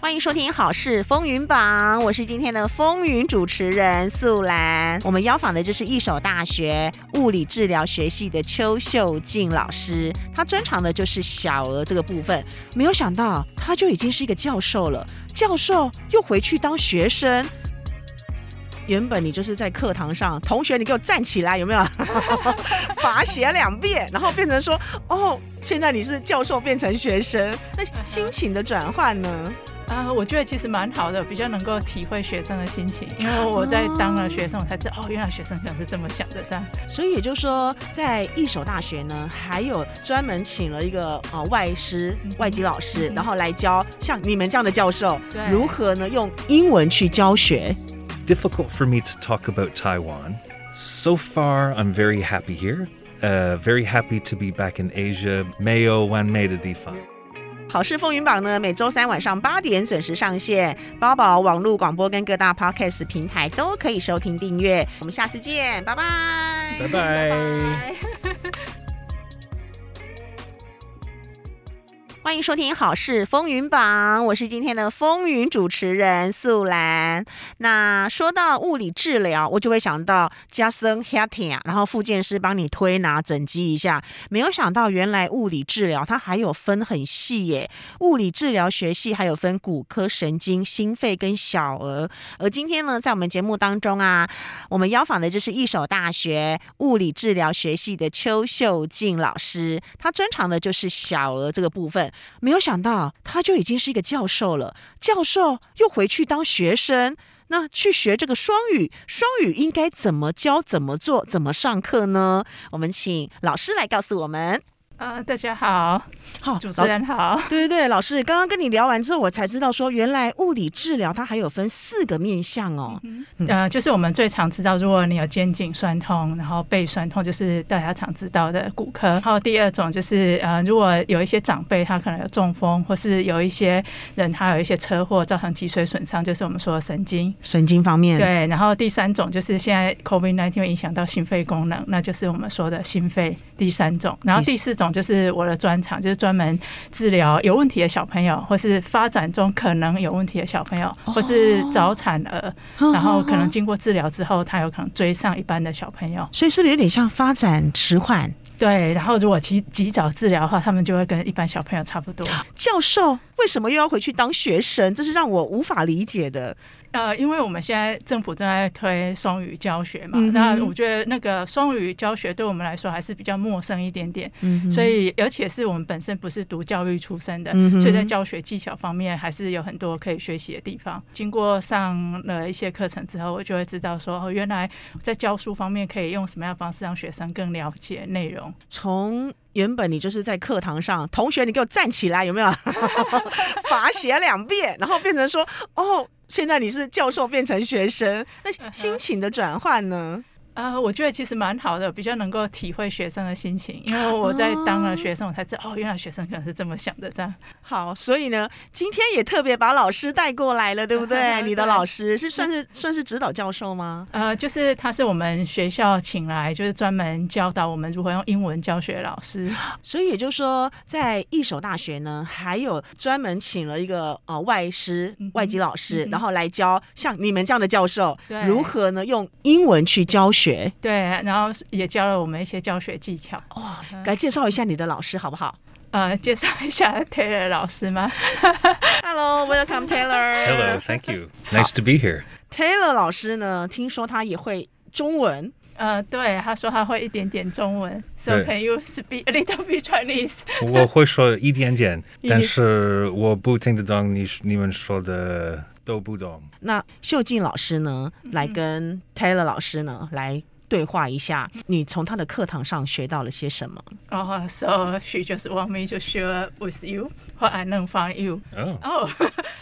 欢迎收听《好事风云榜》，我是今天的风云主持人素兰。我们邀访的就是一手大学物理治疗学系的邱秀静老师，他专长的就是小儿这个部分。没有想到他就已经是一个教授了，教授又回去当学生。原本你就是在课堂上，同学你给我站起来，有没有？罚写两遍，然后变成说，哦，现在你是教授变成学生，那心情的转换呢？啊，我觉得其实蛮好的，比较能够体会学生的心情，因为我在当了学生，我才知道哦，原来学生可能是这么想的这样。所以也就是说，在一所大学呢，还有专门请了一个呃外师、外籍老师，然后来教像你们这样的教授如何呢用英文去教学。Difficult for me to talk about Taiwan. So far, I'm very happy here. Uh, very happy to be back in Asia. 没有完美的地方。好事风云榜呢，每周三晚上八点准时上线，包宝网络广播跟各大 podcast 平台都可以收听订阅。我们下次见，拜拜，拜拜。欢迎收听《好事风云榜》，我是今天的风云主持人素兰。那说到物理治疗，我就会想到 Justin h a t t i n 然后复健师帮你推拿整肌一下。没有想到，原来物理治疗它还有分很细耶。物理治疗学系还有分骨科、神经、心肺跟小儿。而今天呢，在我们节目当中啊，我们邀访的就是一手大学物理治疗学系的邱秀静老师，他专长的就是小儿这个部分。没有想到，他就已经是一个教授了。教授又回去当学生，那去学这个双语，双语应该怎么教、怎么做、怎么上课呢？我们请老师来告诉我们。啊，大家好，好，主持人好，对对对，老师，刚刚跟你聊完之后，我才知道说，原来物理治疗它还有分四个面向哦。呃，就是我们最常知道，如果你有肩颈酸痛，然后背酸痛，就是大家常知道的骨科。然后第二种就是，呃，如果有一些长辈他可能有中风，或是有一些人他有一些车祸造成脊髓损伤，就是我们说的神经神经方面。对，然后第三种就是现在 COVID nineteen 影响到心肺功能，那就是我们说的心肺。第三种，然后第四种。就是我的专长，就是专门治疗有问题的小朋友，或是发展中可能有问题的小朋友，或是早产儿，然后可能经过治疗之后，他有可能追上一般的小朋友。所以是不是有点像发展迟缓？对，然后如果及及早治疗的话，他们就会跟一般小朋友差不多。教授为什么又要回去当学生？这是让我无法理解的。呃，因为我们现在政府正在推双语教学嘛，那我觉得那个双语教学对我们来说还是比较陌生一点点，所以而且是我们本身不是读教育出身的，所以在教学技巧方面还是有很多可以学习的地方。经过上了一些课程之后，我就会知道说，哦，原来在教书方面可以用什么样的方式让学生更了解内容。从原本你就是在课堂上，同学你给我站起来，有没有？罚写两遍，然后变成说，哦。现在你是教授变成学生，那心情的转换呢？啊，我觉得其实蛮好的，比较能够体会学生的心情，因为我在当了学生，我才知道哦，原来学生可能是这么想的。这样好，所以呢，今天也特别把老师带过来了，对不对？你的老师是算是算是指导教授吗？呃，就是他是我们学校请来，就是专门教导我们如何用英文教学老师。所以也就是说，在一所大学呢，还有专门请了一个呃外师、外籍老师，然后来教像你们这样的教授如何呢用英文去教学。对，然后也教了我们一些教学技巧。哇，来介绍一下你的老师好不好？呃，介绍一下 Taylor 老师吗？Hello，welcome Taylor。Hello，thank you. Nice to be here. Taylor 老师呢，听说他也会中文。呃，对，他说他会一点点中文。So can you speak a little bit Chinese？我会说一点点，但是我不听得懂你你们说的。都不懂。那秀静老师呢，来跟 Taylor 老师呢来对话一下，你从他的课堂上学到了些什么？Oh, so she just want me to share with you what I learned from you. Oh, oh,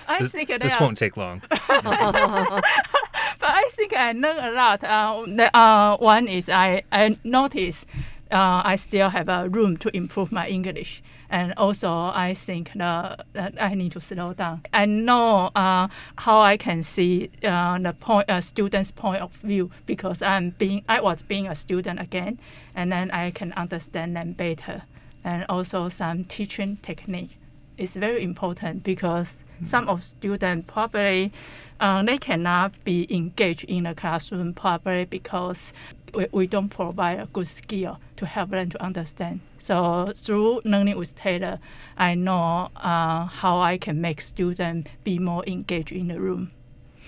I think this won't take long. But I think I learned a lot. Uh, the, uh, one is I I noticed uh, I still have a room to improve my English. And also, I think the, that I need to slow down. I know uh, how I can see uh, the point, uh, student's point of view because I'm being, I was being a student again, and then I can understand them better, and also some teaching technique. Is very important because some of students probably uh, they cannot be engaged in the classroom probably because we, we don't provide a good skill to help them to understand. So through learning with Taylor, I know uh, how I can make students be more engaged in the room,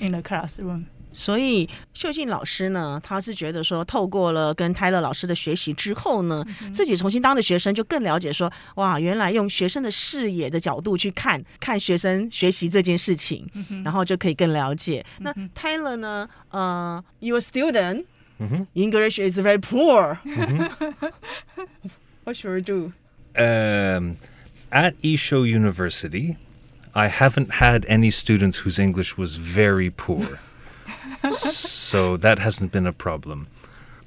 in the classroom. 所以秀静老师呢，他是觉得说，透过了跟泰勒老师的学习之后呢，自己重新当的学生就更了解说，哇，原来用学生的视野的角度去看看学生学习这件事情，然后就可以更了解。那泰勒呢，呃，your student English is very poor. What should we do? Um, at Esho University, I haven't had any students whose English was very poor. So that hasn't been a problem.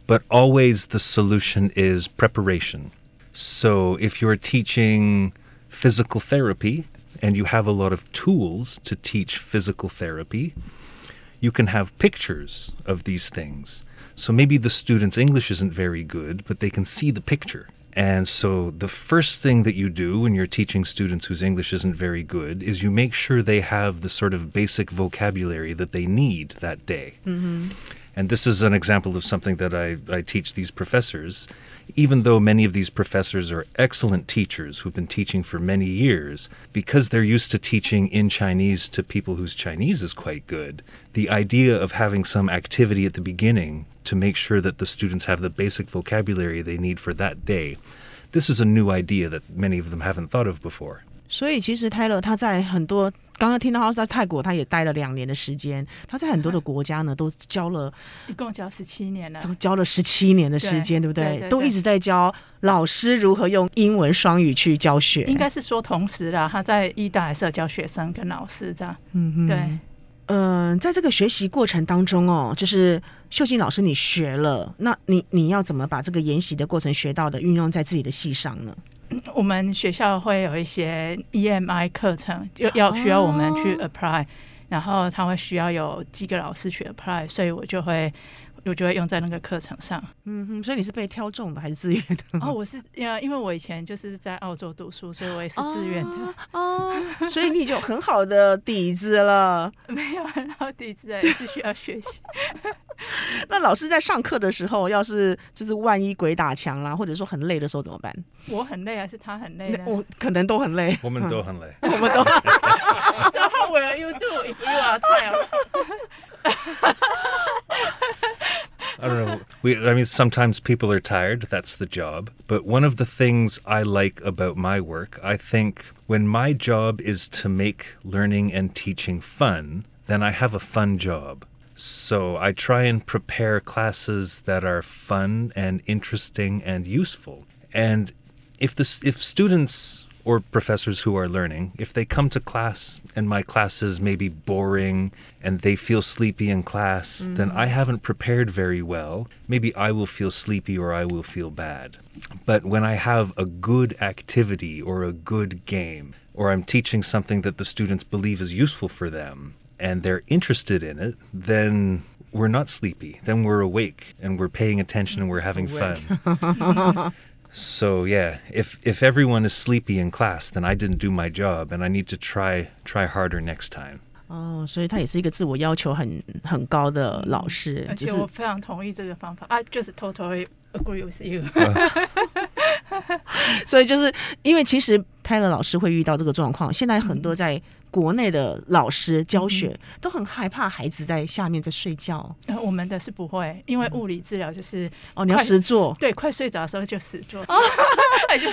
But always the solution is preparation. So if you're teaching physical therapy and you have a lot of tools to teach physical therapy, you can have pictures of these things. So maybe the student's English isn't very good, but they can see the picture. And so the first thing that you do when you're teaching students whose English isn't very good is you make sure they have the sort of basic vocabulary that they need that day. Mm-hmm. And this is an example of something that I, I teach these professors Even though many of these professors are excellent teachers who've been teaching for many years, because they're used to teaching in Chinese to people whose Chinese is quite good, the idea of having some activity at the beginning to make sure that the students have the basic vocabulary they need for that day. This is a new idea that many of them haven't thought of before. 所以其实泰勒他在很多 刚刚听到他在泰国，他也待了两年的时间。他在很多的国家呢，都教了，一共教十七年了，教了十七年的时间，对不对？都一直在教老师如何用英文双语去教学。应该是说同时啦，他在意大还是教学生跟老师这样。嗯嗯，对。嗯，在这个学习过程当中哦，就是秀静老师你学了，那你你要怎么把这个研习的过程学到的运用在自己的戏上呢？我们学校会有一些 EMI 课程，要要需要我们去 apply，然后他会需要有几个老师去 apply，所以我就会。我就会用在那个课程上。嗯哼，所以你是被挑中的还是自愿的？哦，我是呃，因为我以前就是在澳洲读书，所以我也是自愿的。哦，所以你有很好的底子了。没有很好底子，也是需要学习。那老师在上课的时候，要是就是万一鬼打墙啦，或者说很累的时候怎么办？我很累还是他很累？我可能都很累。我们都很累。我们都。So how will you do if you are tired? I don't know. We, I mean, sometimes people are tired. That's the job. But one of the things I like about my work, I think when my job is to make learning and teaching fun, then I have a fun job. So I try and prepare classes that are fun and interesting and useful. And if the if students or professors who are learning, if they come to class and my class is maybe boring and they feel sleepy in class, mm-hmm. then I haven't prepared very well. Maybe I will feel sleepy or I will feel bad. But when I have a good activity or a good game, or I'm teaching something that the students believe is useful for them, and they're interested in it, then we're not sleepy. Then we're awake and we're paying attention and we're having fun. So yeah, if if everyone is sleepy in class, then I didn't do my job, and I need to try try harder next time. 哦，所以他也是一个自我要求很很高的老师，而且我非常同意这个方法啊，就是 totally agree with you。所以就是因为其实 泰勒老师会遇到这个状况，现在很多在。国内的老师教学都很害怕孩子在下面在睡觉。呃，我们的是不会，因为物理治疗就是哦，你要实做。对，快睡着的时候就实做。就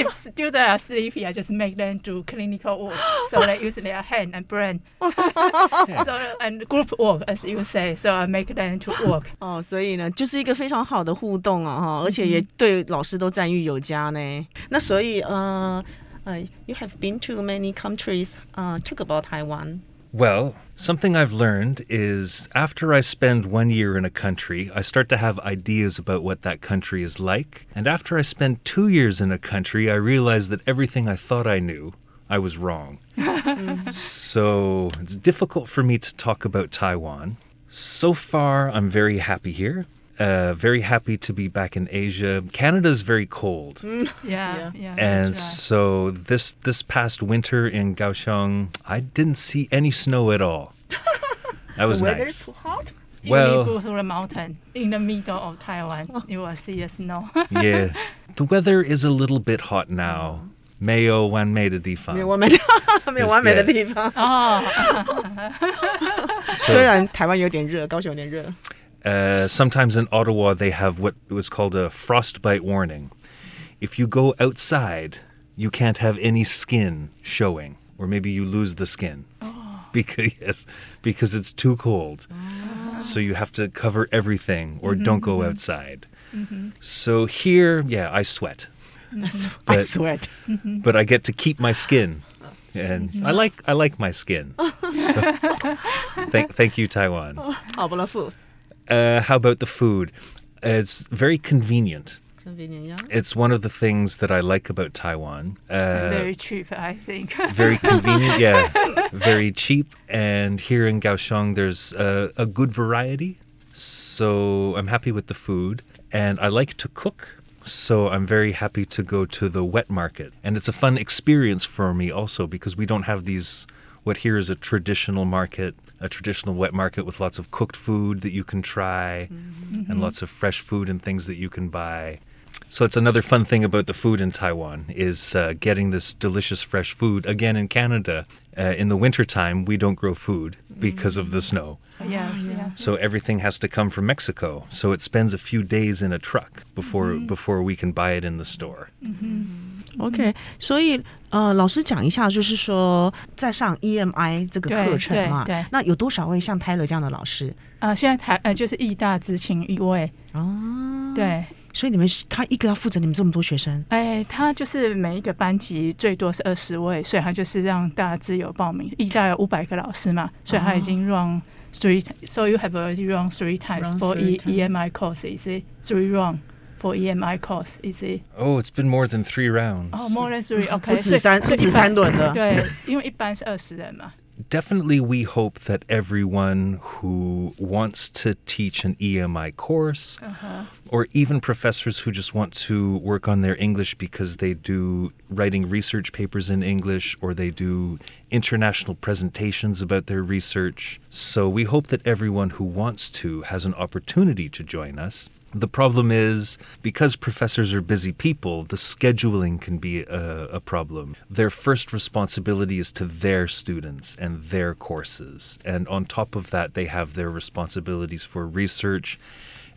if students are sleepy, I just make them do clinical work. So they use their hand and brain. So and group work, as you say. So I make them to work. 哦，所以呢，就是一个非常好的互动啊，哈，而且也对老师都赞誉有加呢。那所以呃。Uh, you have been to many countries. Uh, talk about Taiwan. Well, something I've learned is after I spend one year in a country, I start to have ideas about what that country is like. And after I spend two years in a country, I realize that everything I thought I knew, I was wrong. so it's difficult for me to talk about Taiwan. So far, I'm very happy here Uh, very happy to be back in Asia. Canada's very cold. Yeah, yeah. yeah and that's right. so this this past winter in Kaohsiung, I didn't see any snow at all. That was the weather nice. too hot. You well- will go through the mountain in the middle of Taiwan. You will see the snow. yeah, the weather is a little bit hot now. 没有完美的地方。没有完美的，没有完美的地方。哦，虽然台湾有点热，高雄有点热。 Uh, sometimes in Ottawa, they have what was called a frostbite warning. If you go outside, you can't have any skin showing, or maybe you lose the skin because yes, because it's too cold. So you have to cover everything, or don't go outside. So here, yeah, I sweat, I But- sweat. but I get to keep my skin, and I like I like my skin. So, thank thank you, Taiwan. 好，不了 food。 uh, how about the food? It's very convenient. Convenient, yeah. It's one of the things that I like about Taiwan. Uh, very cheap, I think. very convenient, yeah. Very cheap. And here in Kaohsiung, there's uh, a good variety. So I'm happy with the food. And I like to cook. So I'm very happy to go to the wet market. And it's a fun experience for me also because we don't have these, what here is a traditional market, a traditional wet market with lots of cooked food that you can try mm-hmm. and mm-hmm. lots of fresh food and things that you can buy. So it's another fun thing about the food in Taiwan is uh, getting this delicious fresh food. Again, in Canada, uh, in the wintertime, we don't grow food mm. because of the snow. Oh, oh, yeah, yeah. So everything has to come from Mexico. So it spends a few days in a truck before mm-hmm. before we can buy it in the store. OK，所以呃，老师讲一下，就是说在上 EMI 这个课程嘛，对对那有多少位像 Tyler 这样的老师？啊、现在台呃就是义大知青一位，哦，，对，所以你们是他一个要负责你们这么多学生，哎，他就是每一个班级最多是二十位，所以他就是让大家自由报名。义大有五百个老师嘛，所以他已经 run three，、so you have already run three times Run for three E. EMI course. Is it three run for EMI course? Is it? Oh, it's been more than three rounds. Oh, more than three. OK，不止三，不止所以一般三轮的。对，因为一般是二十人嘛。 Definitely, we hope that everyone who wants to teach an EMI course, or even professors who just want to work on their English because they do writing research papers in English or they do international presentations about their research. So, we hope that everyone who wants to has an opportunity to join us. The problem is because professors are busy people, the scheduling can be a, a problem. Their first responsibility is to their students and their courses. And on top of that, they have their responsibilities for research.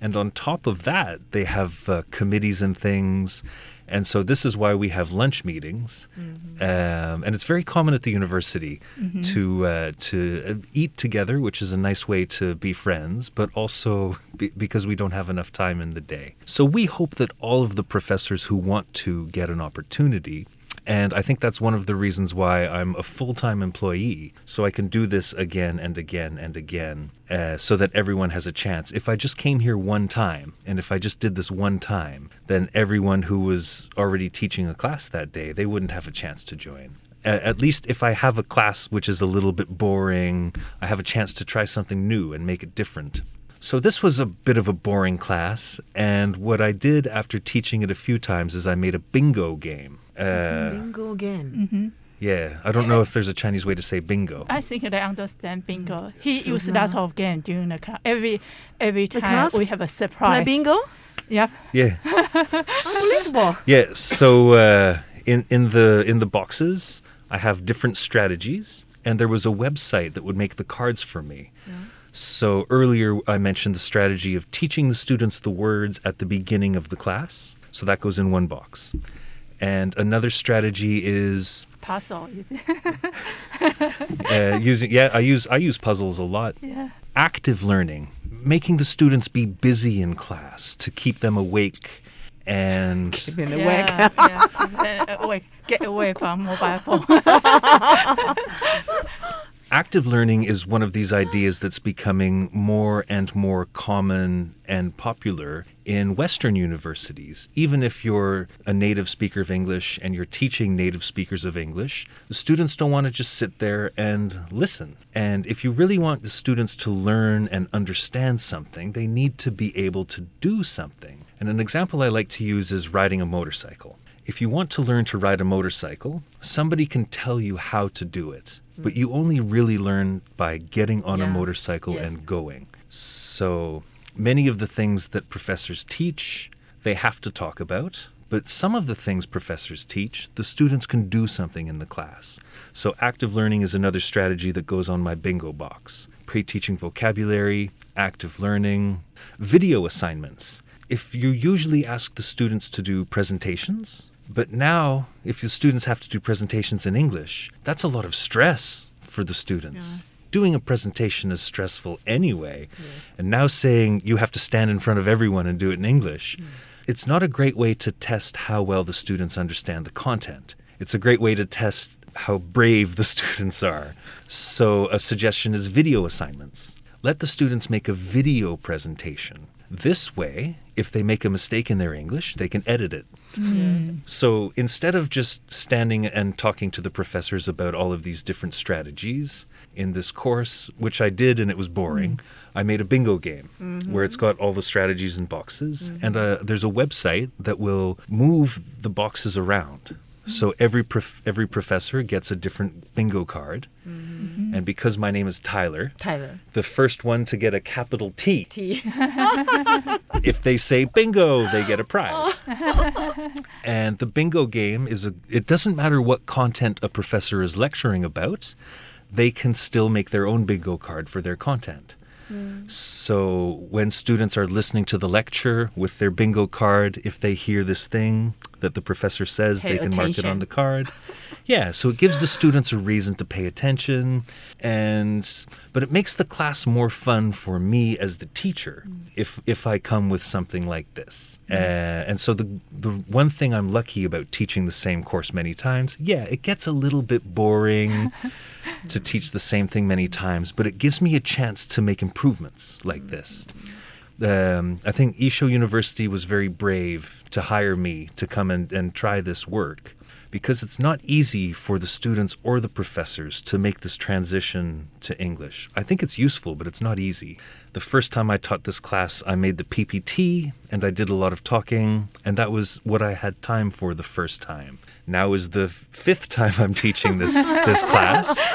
And on top of that, they have uh, committees and things. And so this is why we have lunch meetings, um, and it's very common at the university to uh, to uh, eat together, which is a nice way to be friends, but also be- because we don't have enough time in the day. So we hope that all of the professors who want to get an opportunity. And I think that's one of the reasons why I'm a full time employee. So I can do this again and again and again uh, so that everyone has a chance. If I just came here one time and if I just did this one time, then everyone who was already teaching a class that day, they wouldn't have a chance to join. At least if I have a class which is a little bit boring, I have a chance to try something new and make it different. So this was a bit of a boring class, and what I did after teaching it a few times is I made a bingo game. Uh, Bingo again，yeah, I don't know if there's a Chinese way to say bingo. I think they understand bingo. He used lots of game during the class. Every every The time class? we have a play surprise. bingo，Yep. Yeah, unbelievable。yeah. So uh, in in the in the boxes, I have different strategies, and there was a website that would make the cards for me. So earlier I mentioned the strategy of teaching the students the words at the beginning of the class. So that goes in one box. And another strategy is Puzzle. Uh, using yeah I use I use puzzles a lot. yeah. Active learning, making the students be busy in class to keep them awake and In the yeah, whack. yeah. Uh, get away from mobile phone. Active learning is one of these ideas that's becoming more and more common and popular in Western universities. Even if you're a native speaker of English and you're teaching native speakers of English, the students don't want to just sit there and listen. And if you really want the students to learn and understand something, they need to be able to do something. And an example I like to use is riding a motorcycle. If you want to learn to ride a motorcycle, somebody can tell you how to do it but you only really learn by getting on Yeah. a motorcycle Yes. and going. So many of the things that professors teach, they have to talk about. But some of the things professors teach, the students can do something in the class. So active learning is another strategy that goes on my bingo box. Pre teaching vocabulary, active learning, video assignments. If you usually ask the students to do presentations, but now if the students have to do presentations in English, that's a lot of stress for the students. Yes. Doing a presentation is stressful anyway. And now saying you have to stand in front of everyone and do it in English, mm. it's not a great way to test how well the students understand the content. It's a great way to test how brave the students are. So, a suggestion is video assignments. Let the students make a video presentation. This way, if they make a mistake in their English, they can edit it. Mm-hmm. So instead of just standing and talking to the professors about all of these different strategies in this course, which I did and it was boring, mm-hmm. I made a bingo game mm-hmm. where it's got all the strategies in boxes. And uh, there's a website that will move the boxes around. So every prof- every professor gets a different bingo card. Mm-hmm. And because my name is Tyler, Tyler the first one to get a capital T T if they say bingo, they get a oh. prize. and the bingo game is a it doesn't matter what content a professor is lecturing about, they can still make their own bingo card for their content. Mm. So when students are listening to the lecture with their bingo card, if they hear this thing that the professor says, Pay they can mark it on the card. Yeah, so it gives the students a reason to pay attention and but it makes the class more fun for me as the teacher if if I come with something like this. Uh, and so the the one thing I'm lucky about teaching the same course many times, yeah, it gets a little bit boring to teach the same thing many times, but it gives me a chance to make improvements like this. Um, I think I-Shou University was very brave to hire me to come and, and try this work because it's not easy for the students or the professors to make this transition to English. I think it's useful, but it's not easy. The first time I taught this class, I made the PPT and I did a lot of talking, and that was what I had time for the first time. Now is the fifth time I'm teaching this this class.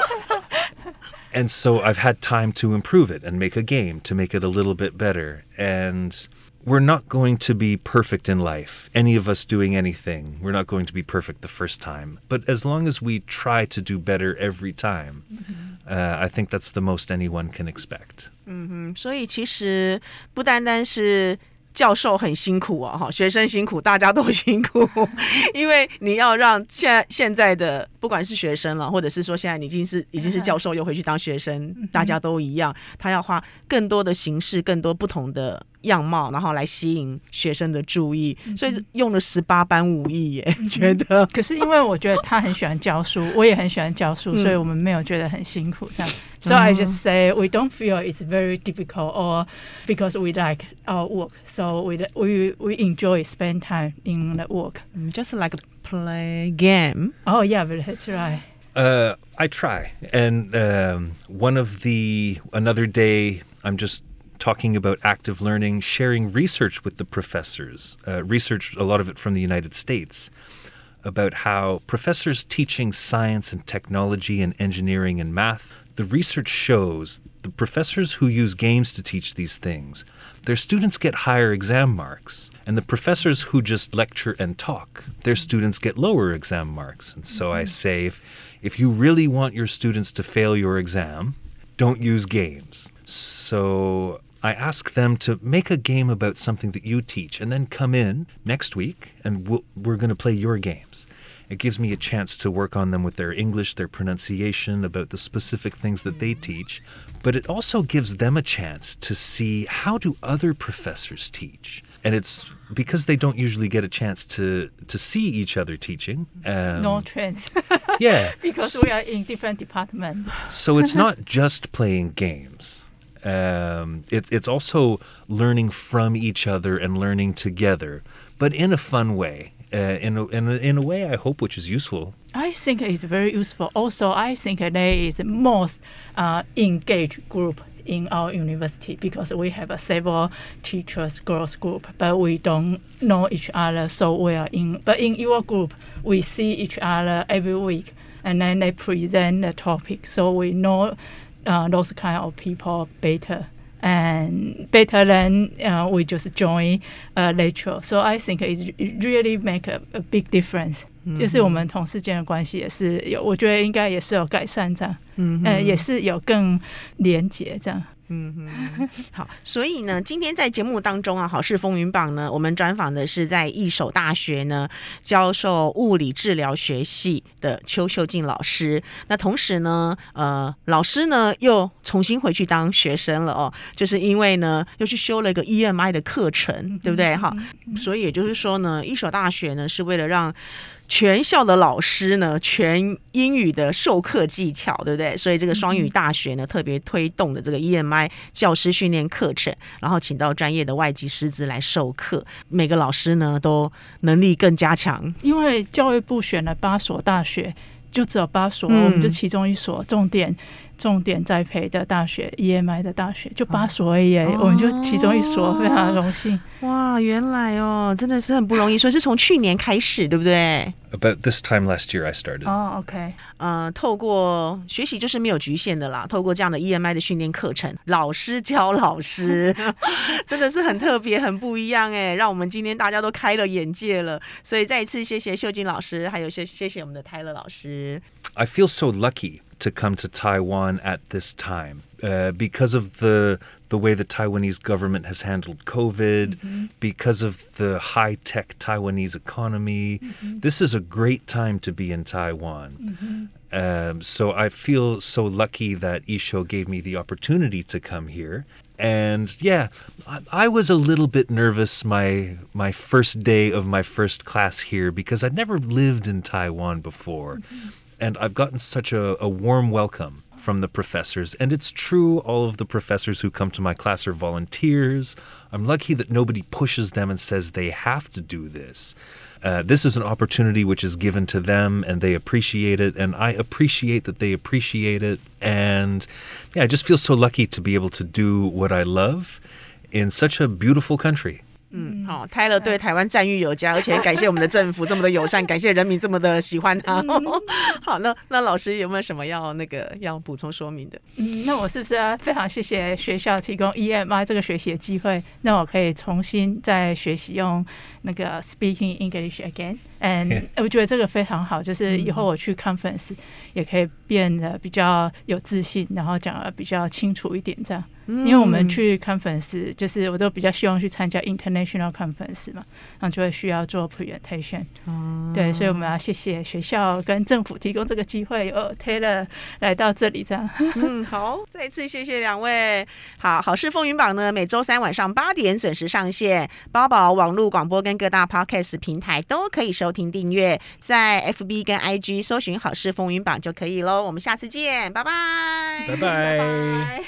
And so I've had time to improve it and make a game to make it a little bit better. And we're not going to be perfect in life, any of us doing anything. We're not going to be perfect the first time. But as long as we try to do better every time, uh, I think that's the most anyone can expect. 嗯，所以其实不单单是教授很辛苦哦，哈，学生辛苦，大家都辛苦，因为你要让现在现在的 不管是学生了，或者是说现在你已经是已经是教授，又回去当学生，大家都一样，他要花更多的形式，更多不同的样貌，然后来吸引学生的注意，所以用了十八般武艺耶，觉得。可是因为我觉得他很喜欢教书，我也很喜欢教书，所以我们没有觉得很辛苦这样。So I just say we don't feel it's very difficult or because we like our work. So we we we enjoy spend time in the work. Mm, just like play game。Oh yeah, but that's right. Uh, I try. And um, one of the, another day, I'm just talking about active learning, sharing research with the professors, uh, research, a lot of it from the United States, about how professors teaching science and technology and engineering and math, the research shows the professors who use games to teach these things, their students get higher exam marks. And the professors who just lecture and talk, their students get lower exam marks. And so I mm-hmm. say if, if you really want your students to fail your exam, don't use games. So I ask them to make a game about something that you teach and then come in next week and we'll, we're going to play your games. It gives me a chance to work on them with their English, their pronunciation, about the specific things that they teach. But it also gives them a chance to see how do other professors teach and it's because they don't usually get a chance to to see each other teaching. Um, no chance. yeah, because we are in different departments. So it's not just playing games. Um, it, it's also learning from each other and learning together, but in a fun way. Uh, in, a, in, in a way, I hope, which is useful. I think it's very useful. Also, I think they is most uh, engaged group in our university because we have a several teachers girls group, but we don't know each other so well. In but in your group, we see each other every week, and then they present the topic, so we know uh, those kind of people better and better than uh, we just join a lecture. So I think it, really make a, a big difference. 就是我们同事间的关系也是有，我觉得应该也是有改善这样，嗯，呃，也是有更连结这样。嗯哼，好，所以呢，今天在节目当中啊，好事风云榜呢，我们专访的是在一手大学呢教授物理治疗学系的邱秀静老师。那同时呢，呃，老师呢又重新回去当学生了哦，就是因为呢又去修了一个 EMI 的课程，对不对？哈，所以也就是说呢，一手大学呢是为了让。全校的老师呢，全英语的授课技巧，对不对？所以这个双语大学呢，特别推动的这个 EMI 教师训练课程，然后请到专业的外籍师资来授课，每个老师呢都能力更加强。因为教育部选了八所大学，就只有八所，我们就其中一所重点。重点栽培的大学，EMI 的大学就八所而已，我们就其中一所，非常荣幸。哇，原来哦，真的是很不容易，所以是从去年开始，对不对？About this time last year, I started. 哦，OK，呃，透过学习就是没有局限的啦，透过这样的 EMI 的训练课程，老师教老师，真的是很特别、很不一样哎，让我们今天大家都开了眼界了。所以再一次谢谢秀金老师，还有谢谢谢我们的泰勒老师。I feel so lucky. To come to Taiwan at this time uh, because of the the way the Taiwanese government has handled COVID, mm-hmm. because of the high tech Taiwanese economy. Mm-hmm. This is a great time to be in Taiwan. Mm-hmm. Um, so I feel so lucky that I-Shou gave me the opportunity to come here. And yeah, I, I was a little bit nervous my my first day of my first class here because I'd never lived in Taiwan before. And I've gotten such a, a warm welcome from the professors. And it's true, all of the professors who come to my class are volunteers. I'm lucky that nobody pushes them and says they have to do this. Uh, this is an opportunity which is given to them and they appreciate it. And I appreciate that they appreciate it. And yeah, I just feel so lucky to be able to do what I love in such a beautiful country. 嗯，好，泰勒对台湾赞誉有加，而且感谢我们的政府这么的友善，感谢人民这么的喜欢他。好，那那老师有没有什么要那个要补充说明的？嗯，那我是不是要非常谢谢学校提供 EMI 这个学习的机会，那我可以重新再学习用那个 Speaking English again。嗯，我觉得这个非常好，就是以后我去 conference 也可以变得比较有自信，然后讲的比较清楚一点，这样。因为我们去 conference，就是我都比较希望去参加 international conference 嘛，然后就会需要做 presentation。哦。对，所以我们要谢谢学校跟政府提供这个机会，哦 Taylor 来到这里这样。嗯，好，再次谢谢两位。好，好事风云榜呢，每周三晚上八点准时上线，包宝网络广播跟各大 podcast 平台都可以收。听订阅，在 FB 跟 IG 搜寻“好事风云榜”就可以喽。我们下次见，拜拜，拜拜。